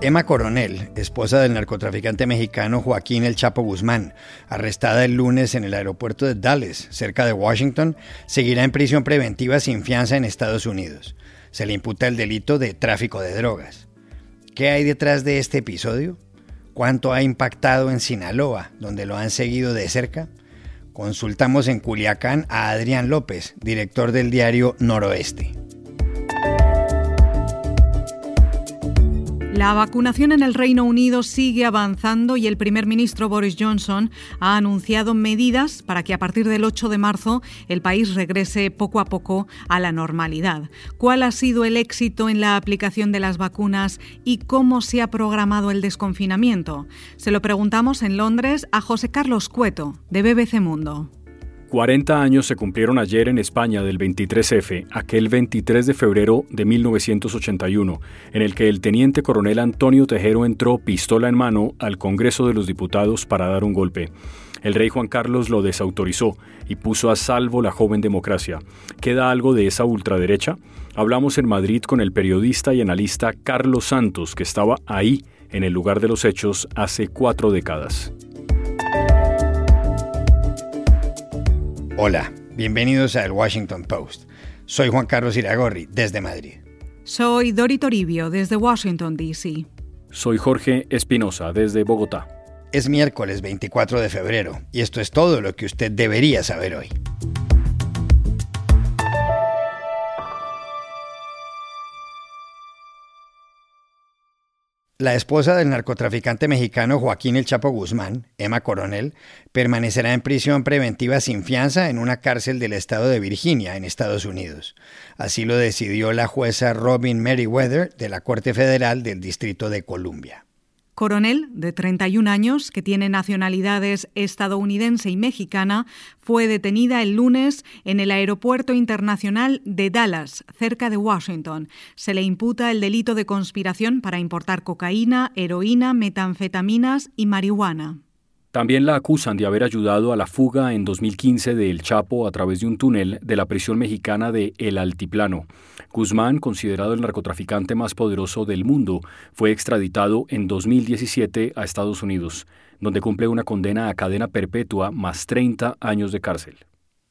Emma Coronel, esposa del narcotraficante mexicano Joaquín El Chapo Guzmán, arrestada el lunes en el aeropuerto de Dallas, cerca de Washington, seguirá en prisión preventiva sin fianza en Estados Unidos. Se le imputa el delito de tráfico de drogas. ¿Qué hay detrás de este episodio? ¿Cuánto ha impactado en Sinaloa, donde lo han seguido de cerca? Consultamos en Culiacán a Adrián López, director del diario Noroeste. La vacunación en el Reino Unido sigue avanzando y el primer ministro Boris Johnson ha anunciado medidas para que a partir del 8 de marzo el país regrese poco a poco a la normalidad. ¿Cuál ha sido el éxito en la aplicación de las vacunas y cómo se ha programado el desconfinamiento? Se lo preguntamos en Londres a José Carlos Cueto, de BBC Mundo. 40 años se cumplieron ayer en España del 23F, aquel 23 de febrero de 1981, en el que el teniente coronel Antonio Tejero entró pistola en mano al Congreso de los Diputados para dar un golpe. El rey Juan Carlos lo desautorizó y puso a salvo la joven democracia. ¿Queda algo de esa ultraderecha? Hablamos en Madrid con el periodista y analista Carlos Santos, que estaba ahí, en el lugar de los hechos, hace cuatro décadas. Hola, bienvenidos a El Washington Post. Soy Juan Carlos Iragorri, desde Madrid. Soy Dori Toribio, desde Washington, D.C. Soy Jorge Espinosa, desde Bogotá. Es miércoles 24 de febrero y esto es todo lo que usted debería saber hoy. La esposa del narcotraficante mexicano Joaquín El Chapo Guzmán, Emma Coronel, permanecerá en prisión preventiva sin fianza en una cárcel del estado de Virginia, en Estados Unidos. Así lo decidió la jueza Robin Meriwether de la Corte Federal del Distrito de Columbia. Coronel, de 31 años, que tiene nacionalidades estadounidense y mexicana, fue detenida el lunes en el Aeropuerto Internacional de Dallas, cerca de Washington. Se le imputa el delito de conspiración para importar cocaína, heroína, metanfetaminas y marihuana. También la acusan de haber ayudado a la fuga en 2015 de El Chapo a través de un túnel de la prisión mexicana de El Altiplano. Guzmán, considerado el narcotraficante más poderoso del mundo, fue extraditado en 2017 a Estados Unidos, donde cumple una condena a cadena perpetua más 30 años de cárcel.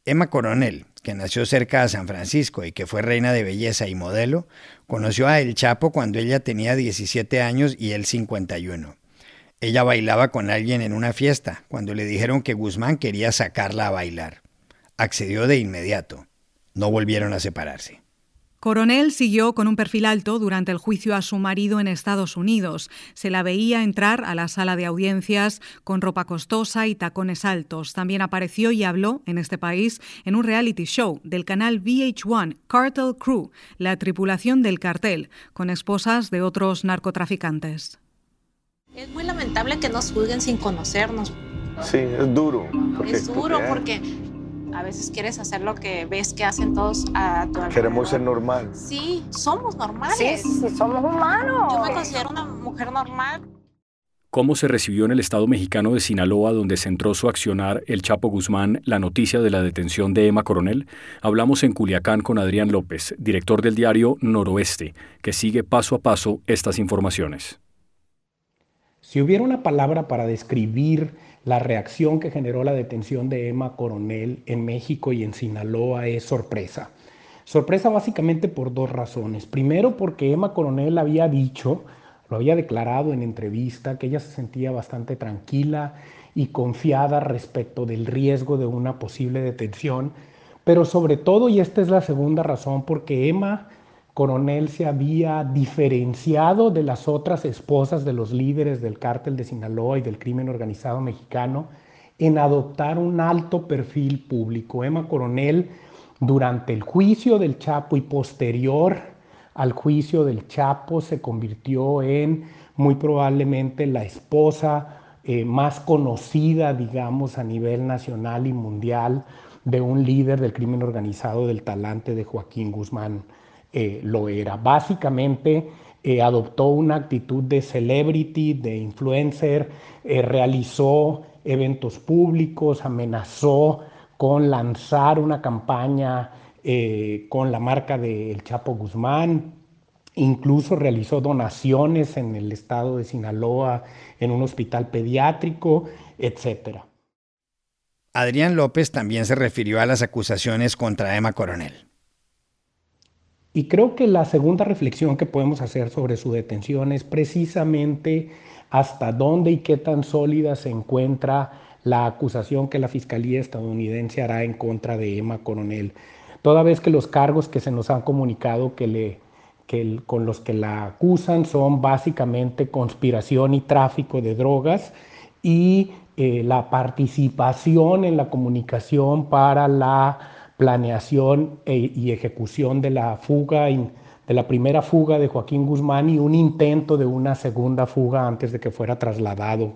Emma Coronel, que nació cerca de San Francisco y que fue reina de belleza y modelo, conoció a El Chapo cuando ella tenía 17 años y él 51. Ella bailaba con alguien en una fiesta cuando le dijeron que Guzmán quería sacarla a bailar. Accedió de inmediato. No volvieron a separarse. Coronel siguió con un perfil alto durante el juicio a su marido en Estados Unidos. Se la veía entrar a la sala de audiencias con ropa costosa y tacones altos. También apareció y habló en este país en un reality show del canal VH1, Cartel Crew, la tripulación del cartel, con esposas de otros narcotraficantes. Es muy lamentable que nos juzguen sin conocernos. Sí, es duro. Es duro porque a veces quieres hacer lo que ves que hacen todos a tu alrededor. Queremos ser normal. Sí, somos normales. Sí, sí, somos humanos. Yo me considero una mujer normal. ¿Cómo se recibió en el estado mexicano de Sinaloa, donde centró su accionar el Chapo Guzmán, la noticia de la detención de Emma Coronel? Hablamos en Culiacán con Adrián López, director del diario Noroeste, que sigue paso a paso estas informaciones. Si hubiera una palabra para describir la reacción que generó la detención de Emma Coronel en México y en Sinaloa es sorpresa. Sorpresa básicamente por dos razones. Primero porque Emma Coronel había dicho, lo había declarado en entrevista, que ella se sentía bastante tranquila y confiada respecto del riesgo de una posible detención. Pero sobre todo, y esta es la segunda razón, porque Emma Coronel se había diferenciado de las otras esposas de los líderes del cártel de Sinaloa y del crimen organizado mexicano en adoptar un alto perfil público. Emma Coronel, durante el juicio del Chapo y posterior al juicio del Chapo, se convirtió en muy probablemente la esposa eh, más conocida, digamos, a nivel nacional y mundial de un líder del crimen organizado del talante de Joaquín Guzmán eh, lo era. Básicamente eh, adoptó una actitud de celebrity, de influencer, eh, realizó eventos públicos, amenazó con lanzar una campaña con la marca del Chapo Guzmán, incluso realizó donaciones en el estado de Sinaloa, en un hospital pediátrico, etc. Adrián López también se refirió a las acusaciones contra Emma Coronel. Y creo que la segunda reflexión que podemos hacer sobre su detención es precisamente hasta dónde y qué tan sólida se encuentra la acusación que la Fiscalía estadounidense hará en contra de Emma Coronel. Toda vez que los cargos que se nos han comunicado que le, que con los que la acusan son básicamente conspiración y tráfico de drogas y eh, la participación en la comunicación para la planeación e, y ejecución de la fuga, de la primera fuga de Joaquín Guzmán y un intento de una segunda fuga antes de que fuera trasladado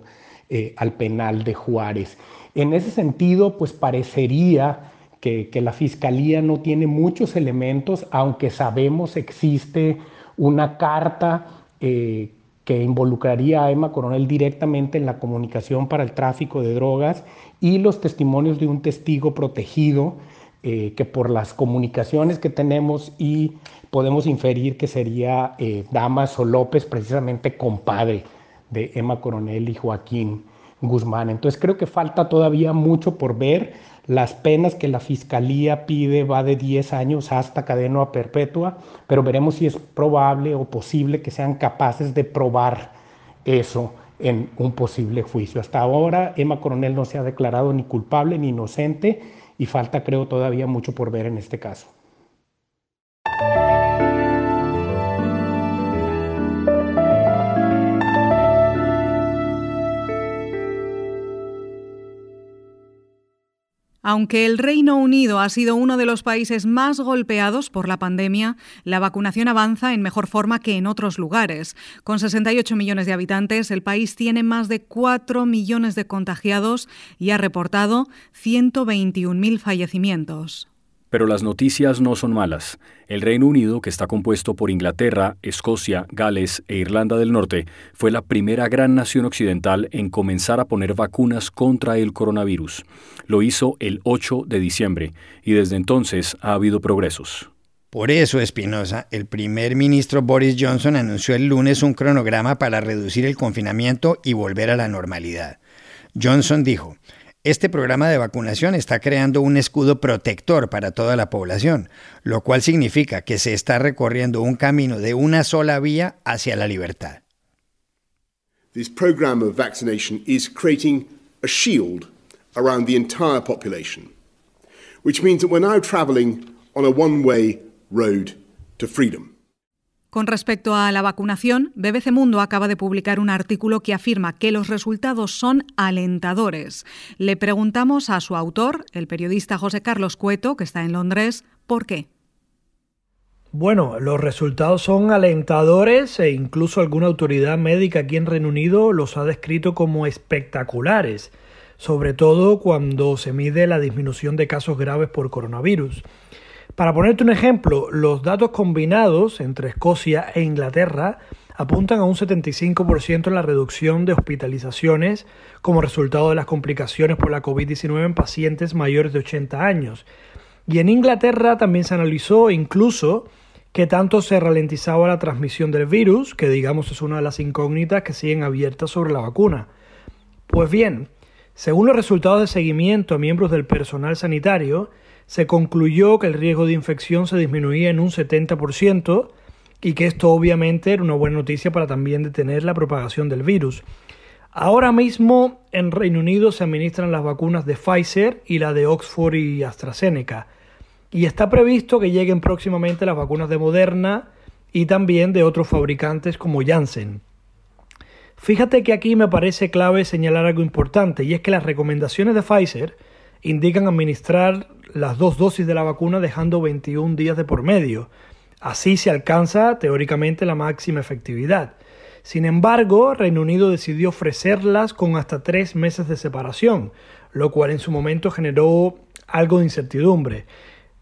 eh, al penal de Juárez. En ese sentido, pues parecería que, la Fiscalía no tiene muchos elementos, aunque sabemos existe una carta eh, que involucraría a Emma Coronel directamente en la comunicación para el tráfico de drogas y los testimonios de un testigo protegido eh, que por las comunicaciones que tenemos y podemos inferir que sería eh, Damaso López, precisamente compadre de Emma Coronel y Joaquín Guzmán. Entonces creo que falta todavía mucho por ver. Las penas que la Fiscalía pide va de 10 años hasta cadena perpetua, pero veremos si es probable o posible que sean capaces de probar eso en un posible juicio. Hasta ahora Emma Coronel no se ha declarado ni culpable ni inocente y falta creo todavía mucho por ver en este caso. Aunque el Reino Unido ha sido uno de los países más golpeados por la pandemia, la vacunación avanza en mejor forma que en otros lugares. Con 68 millones de habitantes, el país tiene más de 4 millones de contagiados y ha reportado 121.000 fallecimientos. Pero las noticias no son malas. El Reino Unido, que está compuesto por Inglaterra, Escocia, Gales e Irlanda del Norte, fue la primera gran nación occidental en comenzar a poner vacunas contra el coronavirus. Lo hizo el 8 de diciembre y desde entonces ha habido progresos. Por eso, Espinosa, el primer ministro Boris Johnson anunció el lunes un cronograma para reducir el confinamiento y volver a la normalidad. Johnson dijo, este programa de vacunación está creando un escudo protector para toda la población, lo cual significa que se está recorriendo un camino de una sola vía hacia la libertad. This program of vaccination is creating a shield around the entire population, which means that we're now traveling on a one-way road to freedom. Con respecto a la vacunación, BBC Mundo acaba de publicar un artículo que afirma que los resultados son alentadores. Le preguntamos a su autor, el periodista José Carlos Cueto, que está en Londres, ¿por qué? Bueno, los resultados son alentadores e incluso alguna autoridad médica aquí en Reino Unido los ha descrito como espectaculares, sobre todo cuando se mide la disminución de casos graves por coronavirus. Para ponerte un ejemplo, los datos combinados entre Escocia e Inglaterra apuntan a un 75% en la reducción de hospitalizaciones como resultado de las complicaciones por la COVID-19 en pacientes mayores de 80 años. Y en Inglaterra también se analizó incluso que tanto se ralentizaba la transmisión del virus, que digamos es una de las incógnitas que siguen abiertas sobre la vacuna. Pues bien, según los resultados de seguimiento a miembros del personal sanitario, se concluyó que el riesgo de infección se disminuía en un 70% y que esto obviamente era una buena noticia para también detener la propagación del virus. Ahora mismo en Reino Unido se administran las vacunas de Pfizer y la de Oxford y AstraZeneca. Y está previsto que lleguen próximamente las vacunas de Moderna y también de otros fabricantes como Janssen. Fíjate que aquí me parece clave señalar algo importante y es que las recomendaciones de Pfizer indican administrar las dos dosis de la vacuna dejando 21 días de por medio. Así se alcanza teóricamente la máxima efectividad. Sin embargo, Reino Unido decidió ofrecerlas con hasta tres meses de separación, lo cual en su momento generó algo de incertidumbre.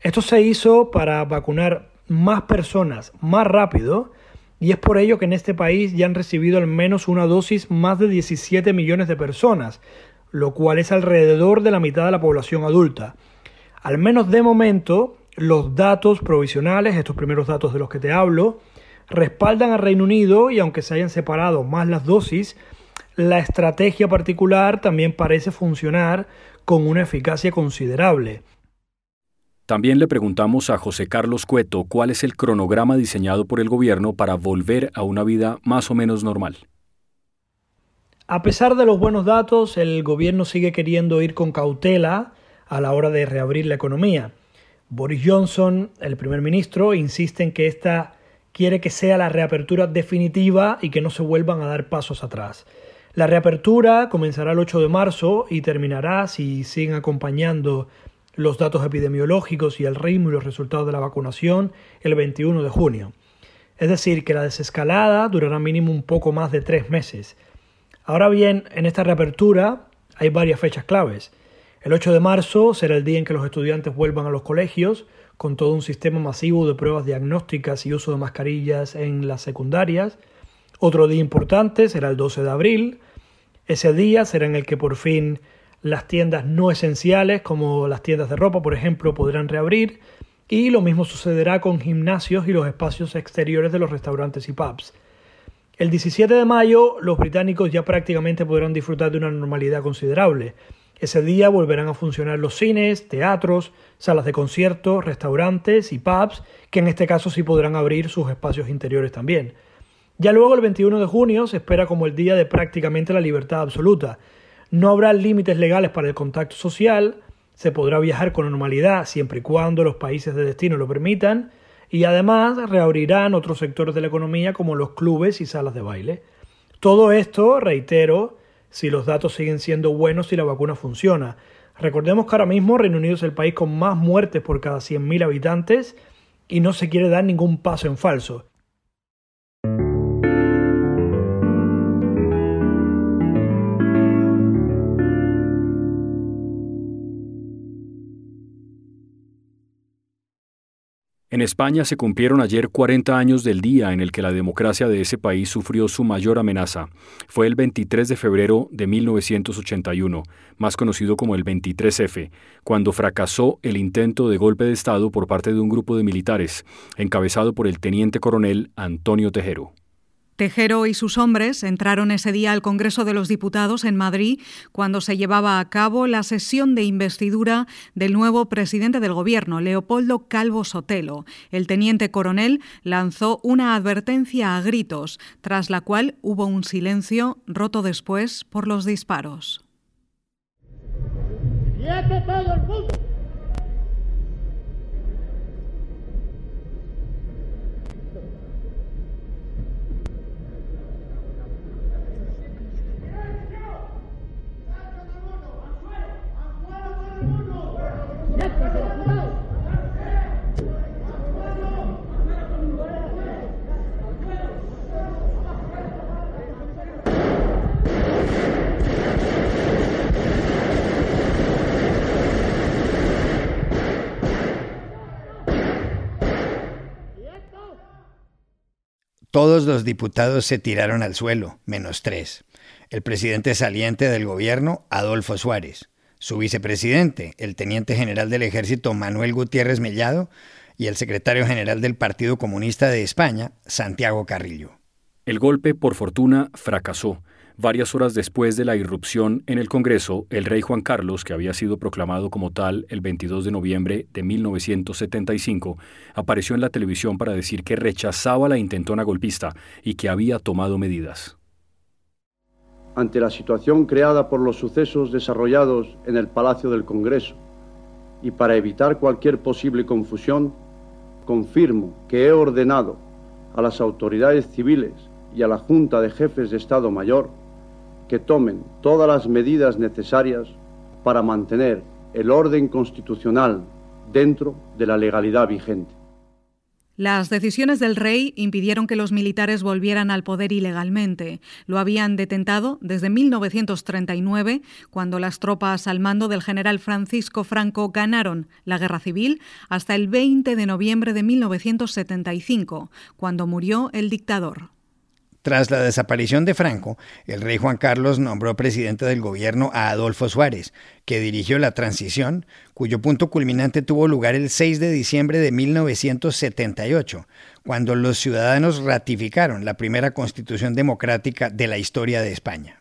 Esto se hizo para vacunar más personas más rápido y es por ello que en este país ya han recibido al menos una dosis más de 17 millones de personas, lo cual es alrededor de la mitad de la población adulta. Al menos de momento, los datos provisionales, estos primeros datos de los que te hablo, respaldan al Reino Unido y aunque se hayan separado más las dosis, la estrategia particular también parece funcionar con una eficacia considerable. También le preguntamos a José Carlos Cueto cuál es el cronograma diseñado por el gobierno para volver a una vida más o menos normal. A pesar de los buenos datos, el gobierno sigue queriendo ir con cautela a la hora de reabrir la economía. Boris Johnson, el primer ministro, insiste en que esta quiere que sea la reapertura definitiva y que no se vuelvan a dar pasos atrás. La reapertura comenzará el 8 de marzo y terminará, si siguen acompañando los datos epidemiológicos y el ritmo y los resultados de la vacunación, el 21 de junio. Es decir, que la desescalada durará mínimo un poco más de tres meses. Ahora bien, en esta reapertura hay varias fechas claves. El 8 de marzo será el día en que los estudiantes vuelvan a los colegios, con todo un sistema masivo de pruebas diagnósticas y uso de mascarillas en las secundarias. Otro día importante será el 12 de abril. Ese día será en el que por fin las tiendas no esenciales, como las tiendas de ropa, por ejemplo, podrán reabrir. Y lo mismo sucederá con gimnasios y los espacios exteriores de los restaurantes y pubs. El 17 de mayo los británicos ya prácticamente podrán disfrutar de una normalidad considerable. Ese día volverán a funcionar los cines, teatros, salas de conciertos, restaurantes y pubs, que en este caso sí podrán abrir sus espacios interiores también. Ya luego, el 21 de junio, se espera como el día de prácticamente la libertad absoluta. No habrá límites legales para el contacto social, se podrá viajar con normalidad siempre y cuando los países de destino lo permitan, y además reabrirán otros sectores de la economía como los clubes y salas de baile. Todo esto, reitero, si los datos siguen siendo buenos y la vacuna funciona. Recordemos que ahora mismo Reino Unido es el país con más muertes por cada 100.000 habitantes y no se quiere dar ningún paso en falso. En España se cumplieron ayer 40 años del día en el que la democracia de ese país sufrió su mayor amenaza. Fue el 23 de febrero de 1981, más conocido como el 23F, cuando fracasó el intento de golpe de Estado por parte de un grupo de militares, encabezado por el teniente coronel Antonio Tejero. Tejero y sus hombres entraron ese día al Congreso de los Diputados en Madrid cuando se llevaba a cabo la sesión de investidura del nuevo presidente del Gobierno, Leopoldo Calvo Sotelo. El teniente coronel lanzó una advertencia a gritos, tras la cual hubo un silencio roto después por los disparos. todo el mundo! Todos los diputados se tiraron al suelo, menos tres. El presidente saliente del gobierno, Adolfo Suárez, su vicepresidente, el teniente general del ejército Manuel Gutiérrez Mellado, y el secretario general del Partido Comunista de España, Santiago Carrillo. El golpe, por fortuna, fracasó Varias horas después de la irrupción en el Congreso, el rey Juan Carlos, que había sido proclamado como tal el 22 de noviembre de 1975, apareció en la televisión para decir que rechazaba la intentona golpista y que había tomado medidas. Ante la situación creada por los sucesos desarrollados en el Palacio del Congreso y para evitar cualquier posible confusión, confirmo que he ordenado a las autoridades civiles y a la Junta de Jefes de Estado Mayor que tomen todas las medidas necesarias para mantener el orden constitucional dentro de la legalidad vigente. Las decisiones del rey impidieron que los militares volvieran al poder ilegalmente. Lo habían detentado desde 1939, cuando las tropas al mando del general Francisco Franco ganaron la guerra civil, hasta el 20 de noviembre de 1975, cuando murió el dictador. Tras la desaparición de Franco, el rey Juan Carlos nombró presidente del gobierno a Adolfo Suárez, que dirigió la transición, cuyo punto culminante tuvo lugar el 6 de diciembre de 1978, cuando los ciudadanos ratificaron la primera constitución democrática de la historia de España.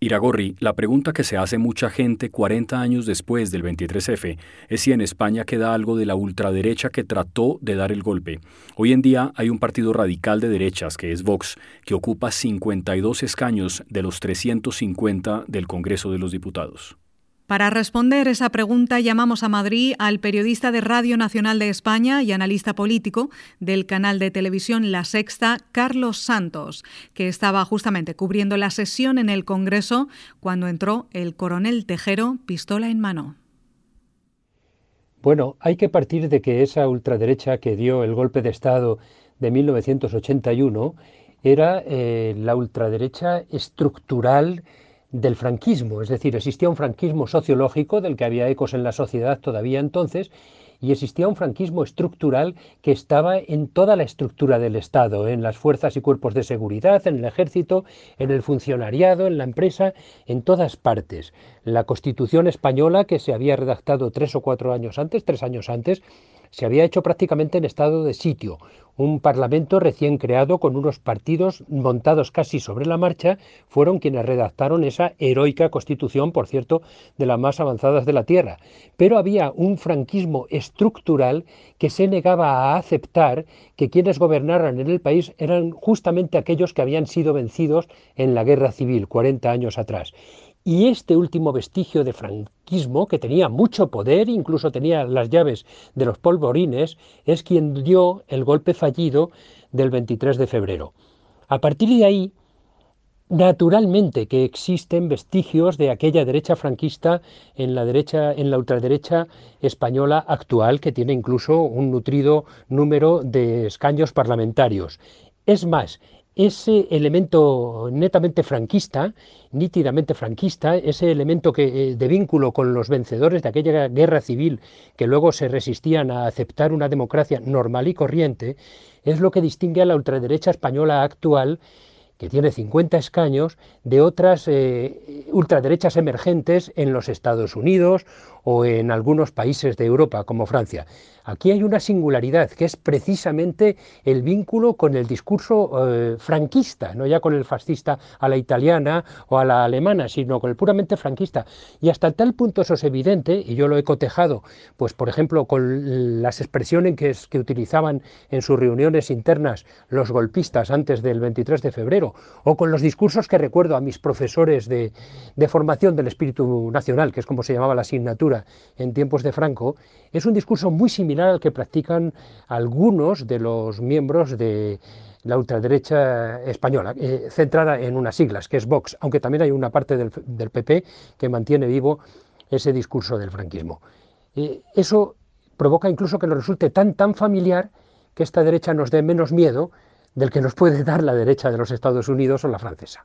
Iragorri, la pregunta que se hace mucha gente 40 años después del 23F es si en España queda algo de la ultraderecha que trató de dar el golpe. Hoy en día hay un partido radical de derechas, que es Vox, que ocupa 52 escaños de los 350 del Congreso de los Diputados. Para responder esa pregunta llamamos a Madrid al periodista de Radio Nacional de España y analista político del canal de televisión La Sexta, Carlos Santos, que estaba justamente cubriendo la sesión en el Congreso cuando entró el coronel Tejero, pistola en mano. Bueno, hay que partir de que esa ultraderecha que dio el golpe de Estado de 1981 era eh, la ultraderecha estructural del franquismo, es decir, existía un franquismo sociológico del que había ecos en la sociedad todavía entonces, y existía un franquismo estructural que estaba en toda la estructura del Estado, en las fuerzas y cuerpos de seguridad, en el ejército, en el funcionariado, en la empresa, en todas partes. La Constitución española, que se había redactado tres o cuatro años antes, tres años antes, se había hecho prácticamente en estado de sitio, un parlamento recién creado con unos partidos montados casi sobre la marcha, fueron quienes redactaron esa heroica constitución, por cierto, de las más avanzadas de la Tierra. Pero había un franquismo estructural que se negaba a aceptar que quienes gobernaran en el país eran justamente aquellos que habían sido vencidos en la guerra civil 40 años atrás. Y este último vestigio de franquismo, que tenía mucho poder, incluso tenía las llaves de los polvorines, es quien dio el golpe fallido del 23 de febrero. A partir de ahí, naturalmente que existen vestigios de aquella derecha franquista en la derecha en la ultraderecha española actual que tiene incluso un nutrido número de escaños parlamentarios. Es más, ese elemento netamente franquista, nítidamente franquista, ese elemento que, eh, de vínculo con los vencedores de aquella guerra civil que luego se resistían a aceptar una democracia normal y corriente, es lo que distingue a la ultraderecha española actual que tiene 50 escaños, de otras eh, ultraderechas emergentes en los Estados Unidos o en algunos países de Europa, como Francia. Aquí hay una singularidad, que es precisamente el vínculo con el discurso eh, franquista, no ya con el fascista a la italiana o a la alemana, sino con el puramente franquista. Y hasta tal punto eso es evidente, y yo lo he cotejado, pues por ejemplo, con las expresiones que, utilizaban en sus reuniones internas los golpistas antes del 23 de febrero, o con los discursos que recuerdo a mis profesores de, de formación del espíritu nacional, que es como se llamaba la asignatura en tiempos de Franco, es un discurso muy similar al que practican algunos de los miembros de la ultraderecha española, eh, centrada en unas siglas, que es Vox, aunque también hay una parte del, PP que mantiene vivo ese discurso del franquismo. Eh, eso provoca incluso que nos resulte tan, tan familiar que esta derecha nos dé menos miedo del que nos puede dar la derecha de los Estados Unidos o la francesa.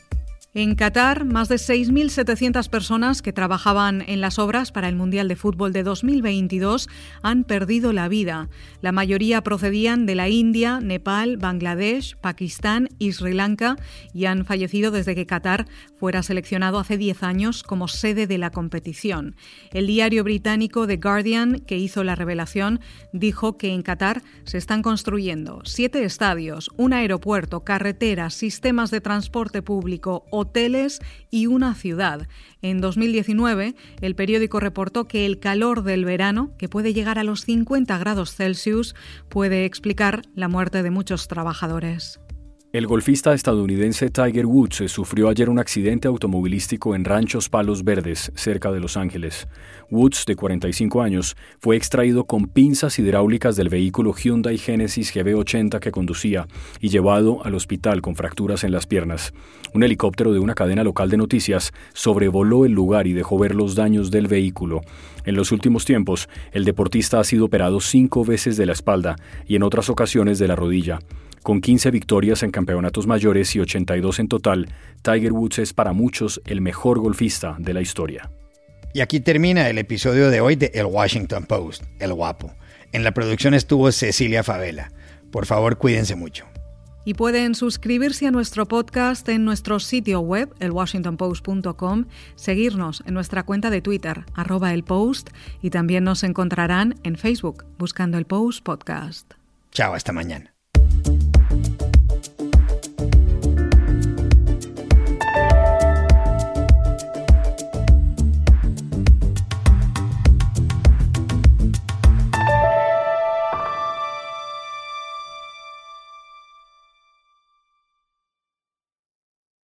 En Qatar, más de 6.700 personas que trabajaban en las obras para el Mundial de Fútbol de 2022 han perdido la vida. La mayoría procedían de la India, Nepal, Bangladesh, Pakistán y Sri Lanka y han fallecido desde que Qatar fuera seleccionado hace 10 años como sede de la competición. El diario británico The Guardian, que hizo la revelación, dijo que en Qatar se están construyendo siete estadios, un aeropuerto, carreteras, sistemas de transporte público, hoteles y una ciudad. En 2019, el periódico reportó que el calor del verano, que puede llegar a los 50 grados Celsius, puede explicar la muerte de muchos trabajadores. El golfista estadounidense Tiger Woods sufrió ayer un accidente automovilístico en Ranchos Palos Verdes, cerca de Los Ángeles. Woods, de 45 años, fue extraído con pinzas hidráulicas del vehículo Hyundai Genesis GB80 que conducía y llevado al hospital con fracturas en las piernas. Un helicóptero de una cadena local de noticias sobrevoló el lugar y dejó ver los daños del vehículo. En los últimos tiempos, el deportista ha sido operado cinco veces de la espalda y en otras ocasiones de la rodilla. Con 15 victorias en campeonatos mayores y 82 en total, Tiger Woods es para muchos el mejor golfista de la historia. Y aquí termina el episodio de hoy de El Washington Post, El Guapo. En la producción estuvo Cecilia Favela. Por favor, cuídense mucho. Y pueden suscribirse a nuestro podcast en nuestro sitio web, elwashingtonpost.com, seguirnos en nuestra cuenta de Twitter, arroba el post, y también nos encontrarán en Facebook buscando el Post Podcast. Chao, hasta mañana.